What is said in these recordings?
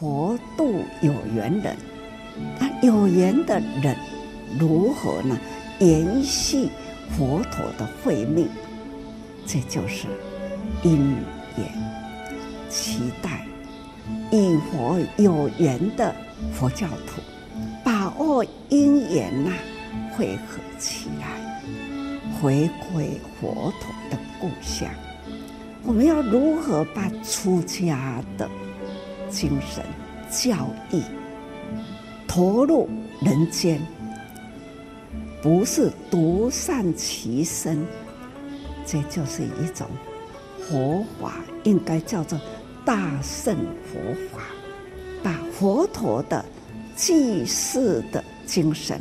佛度有缘人，那有缘的人如何呢？延续佛陀的慧命，这就是因缘。期待与佛有缘的佛教徒，把握因缘呐，汇合起来，回归佛陀的故乡。我们要如何把出家的？精神教义投入人间，不是独善其身，这就是一种佛法，应该叫做大乘佛法，把佛陀的济世的精神、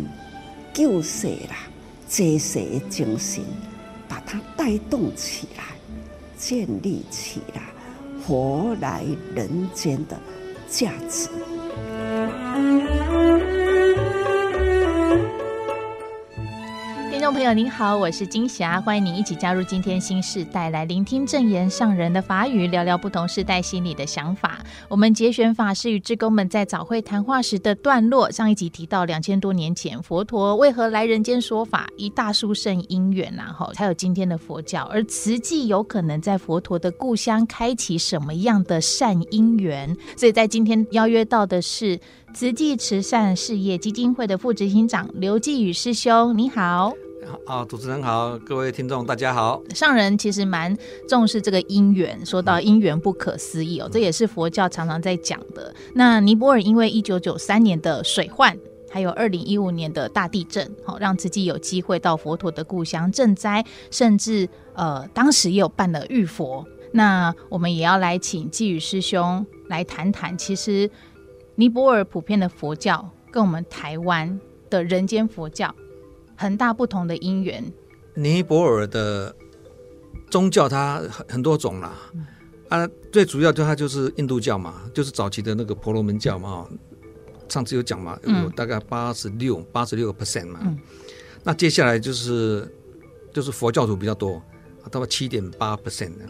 救世啦、济世精神，把它带动起来，建立起来。活来人间的价值。朋友您好，我是金霞，欢迎您一起加入今天新世代来聆听证言上人的法语，聊聊不同世代心里的想法。我们节选法师与志工们在早会谈话时的段落，上一集提到两千多年前佛陀为何来人间说法，一大殊胜因缘然后才有今天的佛教。而慈济有可能在佛陀的故乡开启什么样的善因缘？所以在今天邀约到的是慈济慈善事业基金会的副执行长刘继宇师兄，你好。好，主持人好，各位听众大家好。上人其实蛮重视这个因缘，说到因缘不可思议哦，这也是佛教常常在讲的。那尼泊尔因为一九九三年的水患，还有二零一五年的大地震，好让自己有机会到佛陀的故乡赈灾，甚至呃当时也有办了浴佛。那我们也要来请寄宇师兄来谈谈，其实尼泊尔普遍的佛教跟我们台湾的人间佛教。很大不同的因缘。尼泊尔的宗教它很很多种啦，嗯、啊，最主要就它就是印度教嘛，就是早期的那个婆罗门教嘛。上次有讲嘛，有大概八十六八十六个 percent 嘛。嗯、那接下来就是就是佛教徒比较多，大概七点八 percent 的。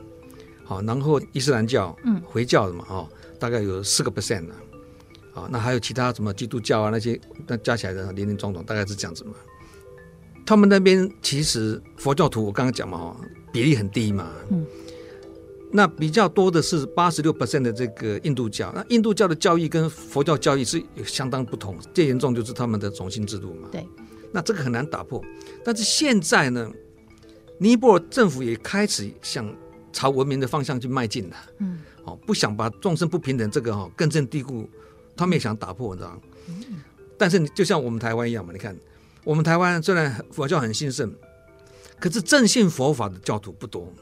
好，然后伊斯兰教、嗯，回教的嘛，哦，大概有四个 percent 的。啊，那还有其他什么基督教啊那些，那加起来的林林总总大概是这样子嘛。他们那边其实佛教徒，我刚刚讲嘛，比例很低嘛。嗯。那比较多的是八十六 percent 的这个印度教。那印度教的教义跟佛教教义是相当不同，最严重就是他们的种姓制度嘛。对。那这个很难打破。但是现在呢，尼泊尔政府也开始向朝文明的方向去迈进了。嗯。哦，不想把众生不平等这个哈根深蒂固，他们也想打破，你知道吗？嗯。但是你就像我们台湾一样嘛，你看。我们台湾虽然佛教很兴盛，可是正信佛法的教徒不多。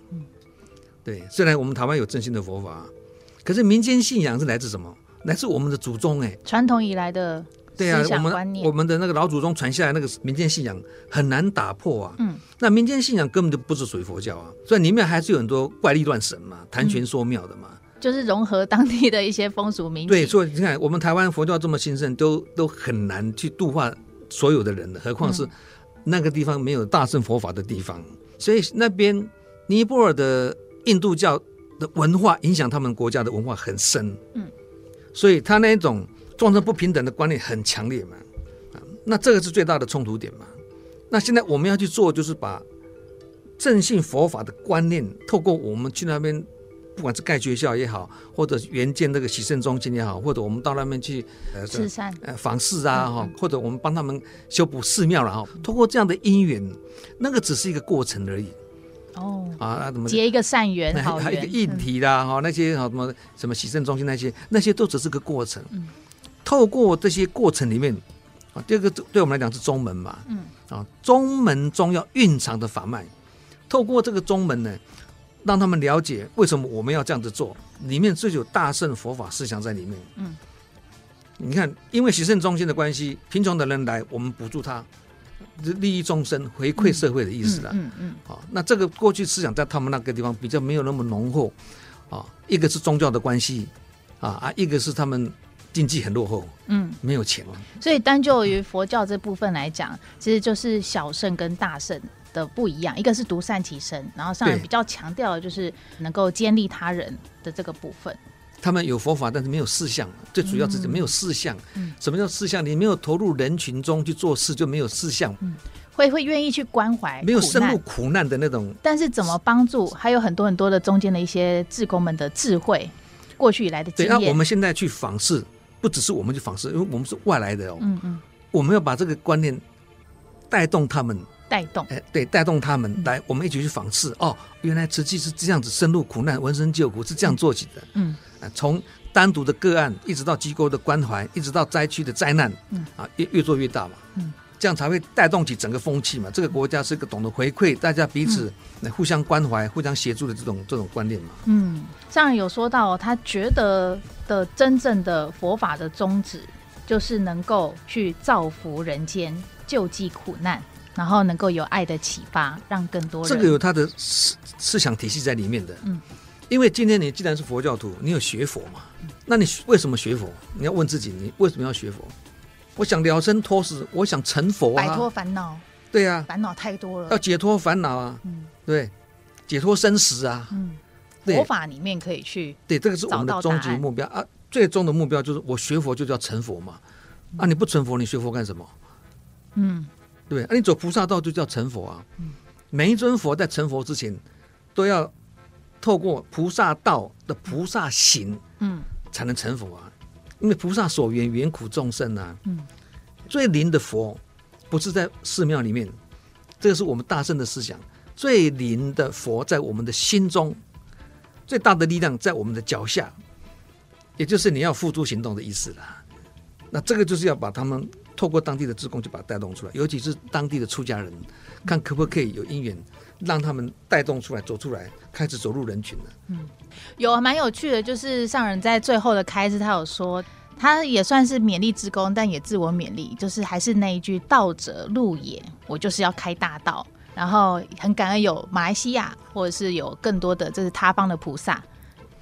对，虽然我们台湾有正信的佛法，可是民间信仰是来自什么？来自我们的祖宗哎，传统以来的对啊，我们我们的那个老祖宗传下来那个民间信仰很难打破啊。嗯，那民间信仰根本就不是属于佛教啊，所以里面还是有很多怪力乱神嘛，谈玄说妙的嘛，嗯，就是融合当地的一些风俗民情。对，所以你看，我们台湾佛教这么兴盛，都都很难去度化。所有的人的，何况是那个地方没有大乘佛法的地方，嗯、所以那边尼泊尔的印度教的文化影响他们国家的文化很深，嗯，所以他那一种众生不平等的观念很强烈嘛，啊，那这个是最大的冲突点嘛。那现在我们要去做，就是把正信佛法的观念，透过我们去那边。不管是盖学校也好，或者援建那个洗肾中心也好，或者我们到那边去呃慈善呃访视啊哈，或者我们帮他们修补寺庙了哈，通过这样的因缘，那个只是一个过程而已。哦啊，怎么结一个善缘，还还有一个议题啦哈，那些哈什么什么洗肾中心那些，那些都只是个过程。嗯，透过这些过程里面啊，这个对我们来讲是中门嘛。嗯啊，中门中要蕴藏的法脉，透过这个中门呢。让他们了解为什么我们要这样子做，里面最有大圣佛法思想在里面。嗯，你看，因为洗肾中心的关系，贫穷的人来，我们补助他，利益众生，回馈社会的意思了。嗯嗯。好，那这个过去思想在他们那个地方比较没有那么浓厚。啊，一个是宗教的关系，啊啊，一个是他们经济很落后。嗯，没有钱。所以单就于佛教这部分来讲，其实就是小圣跟大乘的不一样，一个是独善其身，然后上人比较强调的就是能够兼利他人的这个部分。他们有佛法，但是没有事项，最主要是没有事项。嗯，什么叫事项？你没有投入人群中去做事，就没有事项。嗯，会会愿意去关怀，没有深入苦难的那种。但是怎么帮助？还有很多很多的中间的一些志工们的智慧，过去以来的经验。对，那我们现在去访视，不只是我们去访视，因为我们是外来的哦。嗯嗯，我们要把这个观念带动他们。带动，哎，对，带动他们来，我们一起去访视。哦，原来慈济是这样子深入苦难、闻声救苦，是这样做起的。嗯，啊从单独的个案，一直到机构的关怀，一直到灾区的灾难，嗯，啊，越越做越大嘛。嗯，这样才会带动起整个风气嘛。这个国家是一个懂得回馈，大家彼此互相关怀、互相协助的这种这种观念嘛。嗯，上人有说到，他觉得的真正的佛法的宗旨，就是能够去造福人间，救济苦难。然后能够有爱的启发，让更多人这个有他的思思想体系在里面的。嗯，因为今天你既然是佛教徒，你有学佛嘛？那你为什么学佛？你要问自己，你为什么要学佛？我想了生脱死，我想成佛啊，摆脱烦恼。对呀，烦恼太多了，要解脱烦恼啊。嗯，对，解脱生死啊。嗯，佛法里面可以去对，这个是我们的终极目标啊。最终的目标就是我学佛就叫成佛嘛。啊，你不成佛，你学佛干什么？嗯。对，那、啊、你走菩萨道就叫成佛啊！嗯、每一尊佛在成佛之前，都要透过菩萨道的菩萨行，嗯，才能成佛啊。因为菩萨所缘缘苦众生啊，嗯，最灵的佛不是在寺庙里面，这个是我们大圣的思想。最灵的佛在我们的心中，最大的力量在我们的脚下，也就是你要付诸行动的意思了。那这个就是要把他们。透过当地的职工就把它带动出来，尤其是当地的出家人，看可不可以有因缘，让他们带动出来，走出来，开始走入人群了。嗯，有蛮有趣的，就是上人在最后的开示，他有说，他也算是勉励志工，但也自我勉励，就是还是那一句“道者路也”，我就是要开大道。然后很感恩有马来西亚，或者是有更多的这是他方的菩萨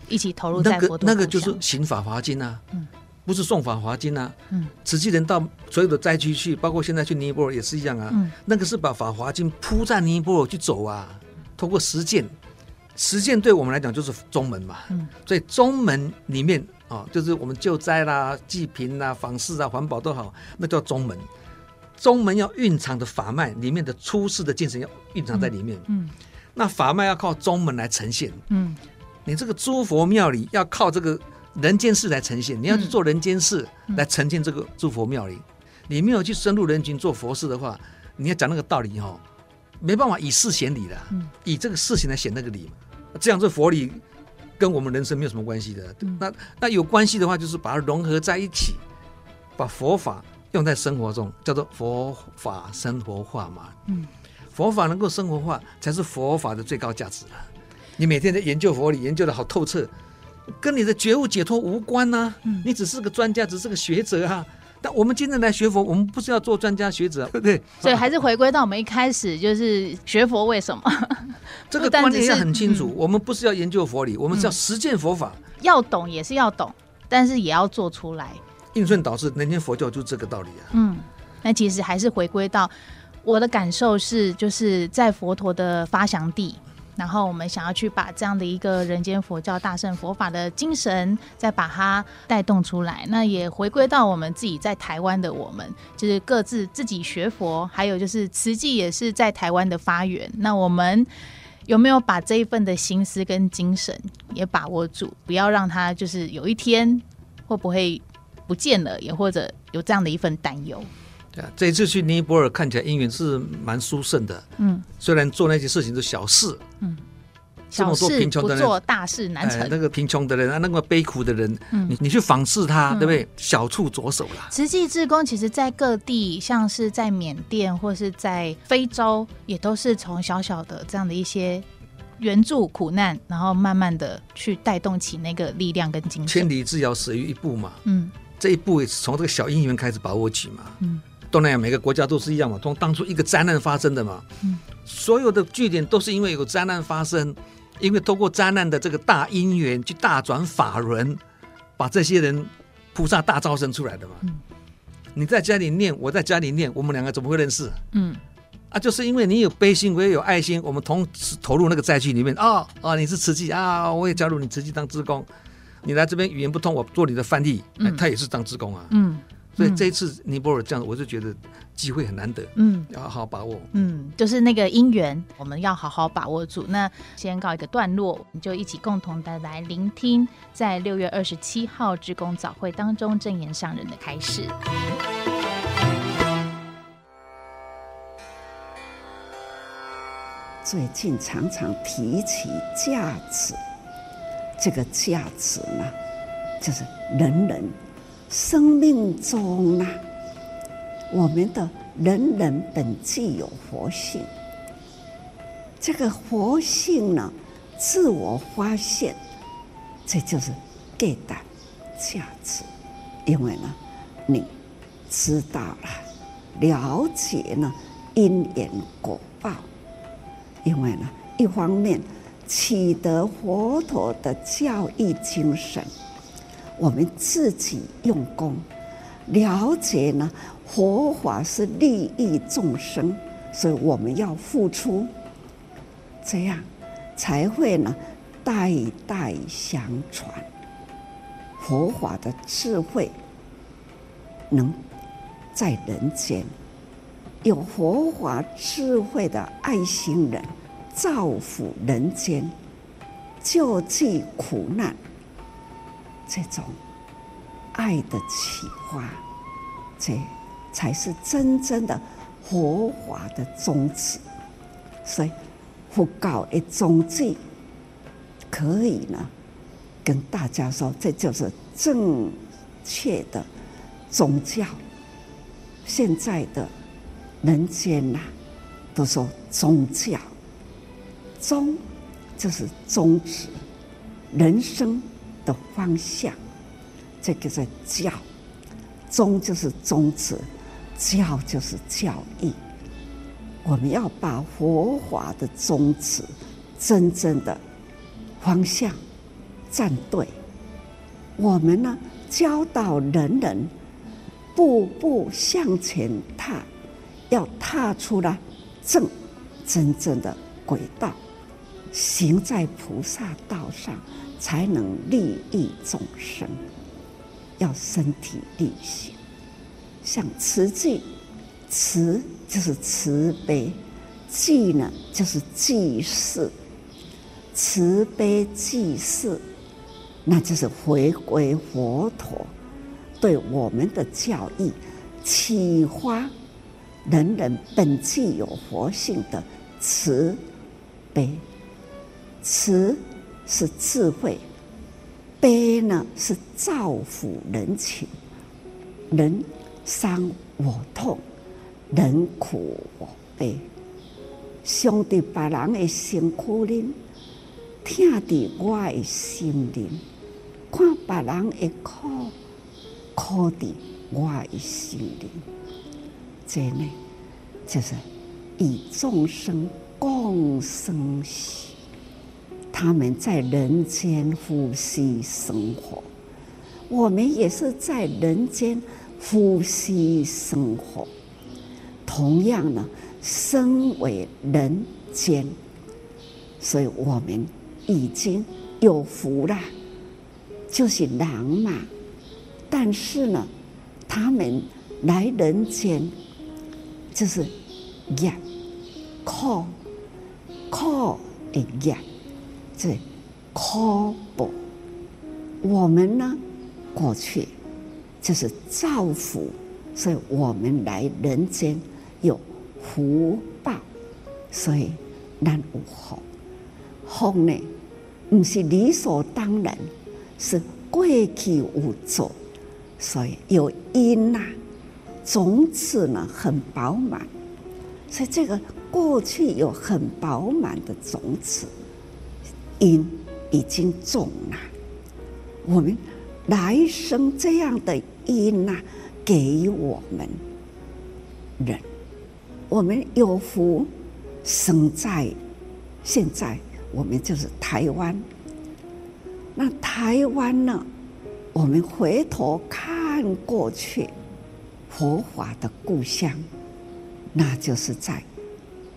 一起投入在佛陀。那个那个就是行法华经啊。嗯。不是送法华经啊，嗯，慈济人到所有的灾区去，包括现在去尼泊尔也是一样啊，嗯，那个是把法华经铺在尼泊尔去走啊，通过实践，实践对我们来讲就是宗门嘛，嗯，所以宗门里面啊、哦，就是我们救灾啦、济贫啦、访视啊、环保都好，那叫宗门，宗门要蕴藏的法脉里面的出世的精神要蕴藏在里面，嗯，嗯，那法脉要靠宗门来呈现，嗯，你这个诸佛庙里要靠这个。人间事来呈现，你要去做人间事来呈现这个诸佛妙理，你没有去深入人群做佛事的话，你要讲那个道理哈，没办法以事显理的，以这个事情来显那个理，这样这佛理跟我们人生没有什么关系的。那那有关系的话，就是把它融合在一起，把佛法用在生活中，叫做佛法生活化嘛。嗯，佛法能够生活化，才是佛法的最高价值了。你每天在研究佛理，研究的好透彻。跟你的觉悟解脱无关呐、啊，嗯、你只是个专家，只是个学者啊。但我们今天来学佛，我们不是要做专家学者，对不对？所以还是回归到我们一开始，就是学佛为什么？这个观念要很清楚。嗯、我们不是要研究佛理，我们是要实践佛法。要懂也是要懂，但是也要做出来。应顺导师，人间佛教就是这个道理啊。嗯，那其实还是回归到我的感受是，就是在佛陀的发祥地。然后我们想要去把这样的一个人间佛教大圣佛法的精神，再把它带动出来。那也回归到我们自己在台湾的我们，就是各自自己学佛，还有就是慈济也是在台湾的发源。那我们有没有把这一份的心思跟精神也把握住？不要让它就是有一天会不会不见了，也或者有这样的一份担忧。对啊，这一次去尼泊尔看起来因缘是蛮殊胜的。嗯，虽然做那些事情是小事，嗯，这么多贫穷的人做大事难成。那个贫穷的人啊，那个悲苦的人，嗯，你你去访视他，对不对？小处着手啦。慈济志工其实，在各地，像是在缅甸或是在非洲，也都是从小小的这样的一些援助苦难，然后慢慢的去带动起那个力量跟精神。千里之遥，始于一步嘛。嗯，这一步也是从这个小因缘开始把握起嘛。嗯。东南亚每个国家都是一样嘛，从当初一个灾难发生的嘛，嗯，所有的据点都是因为有灾难发生，因为通过灾难的这个大因缘去大转法轮，把这些人菩萨大招生出来的嘛。嗯，你在家里念，我在家里念，我们两个怎么会认识？嗯，啊，就是因为你有悲心，我也有爱心，我们同时投入那个灾区里面啊啊，你是慈济啊，我也加入你慈济当职工，你来这边语言不通，我做你的翻译，嗯、他也是当职工啊。嗯。所以这一次尼泊尔这样，我就觉得机会很难得，嗯，要好好把握，嗯，就是那个因缘，我们要好好把握住。那先告一个段落，我们就一起共同的来聆听，在六月二十七号职工早会当中正言上人的开始。最近常常提起价值，这个价值呢，就是人人。生命中啊，我们的人人本具有活性。这个活性呢，自我发现，这就是给的价值。因为呢，你知道了，了解了因缘果报。因为呢，一方面取得佛陀的教育精神。我们自己用功，了解呢，佛法是利益众生，所以我们要付出，这样才会呢，代代相传。佛法的智慧能在人间，有佛法智慧的爱心人，造福人间，救济苦难。这种爱的启发，这才是真正的佛法的宗旨。所以，佛教的宗旨可以呢，跟大家说，这就是正确的宗教。现在的人间呐、都说宗教，宗就是宗旨，人生。的方向，这个是教，宗就是宗旨，教就是教义。我们要把佛法的宗旨真正的方向站对，我们呢，教导人人步步向前踏，要踏出了正真正的轨道，行在菩萨道上。才能利益众生，要身体力行。像慈济，慈就是慈悲，济呢就是济世，慈悲济世，那就是回归佛陀对我们的教义，启发人人本具有佛性的慈悲，慈。是智慧，悲呢是造福人群，人伤我痛，人苦我悲。伤在别人的辛苦里，疼在我的心灵，看别人的苦，苦在我的心灵。这呢，就是与众生共生喜。他们在人间呼吸生活，我们也是在人间呼吸生活。同样呢，身为人间，所以我们已经有福了，就是狼嘛。但是呢，他们来人间就是业，苦苦的业。这苦报，我们呢，过去就是造福，所以我们来人间有福报，所以难无福。福呢，不是理所当然，是过去无做，所以有因呐、种子呢很饱满，所以这个过去有很饱满的种子。因已经种了，我们来生这样的因呐，给我们人，我们有福生在现在，我们就是台湾。那台湾呢，我们回头看过去，佛法的故乡，那就是在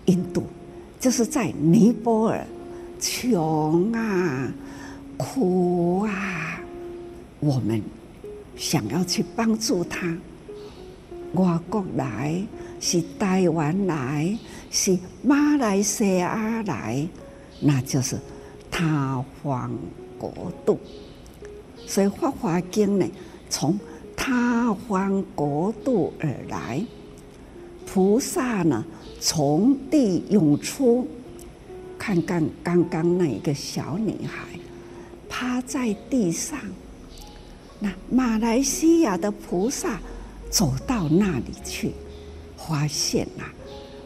印度，就是在尼泊尔。穷啊，苦啊，我们想要去帮助他，外国来是台湾来是马来西亚来，那就是他方国度。所以《法华经》呢，从他方国度而来，菩萨呢从地涌出。看看刚刚那一个小女孩趴在地上，那马来西亚的菩萨走到那里去，发现呐，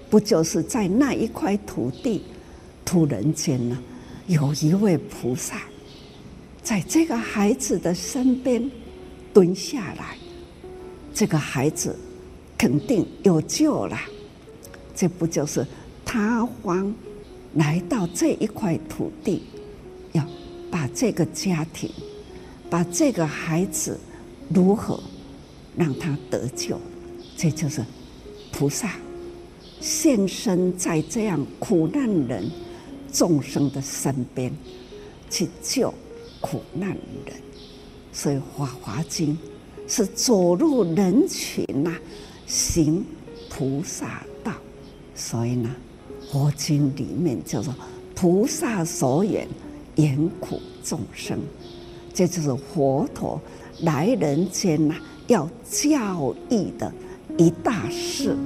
不就是在那一块土地，突然间呢，有一位菩萨在这个孩子的身边蹲下来，这个孩子肯定有救了，这不就是他方？来到这一块土地，要把这个家庭，把这个孩子如何让他得救？这就是菩萨现身在这样苦难人众生的身边，去救苦难人。所以《法华经》是走入人群呐、行菩萨道。所以呢。佛经里面叫做菩萨所缘，演苦众生，这就是佛陀来人间呐，要教义的一大事。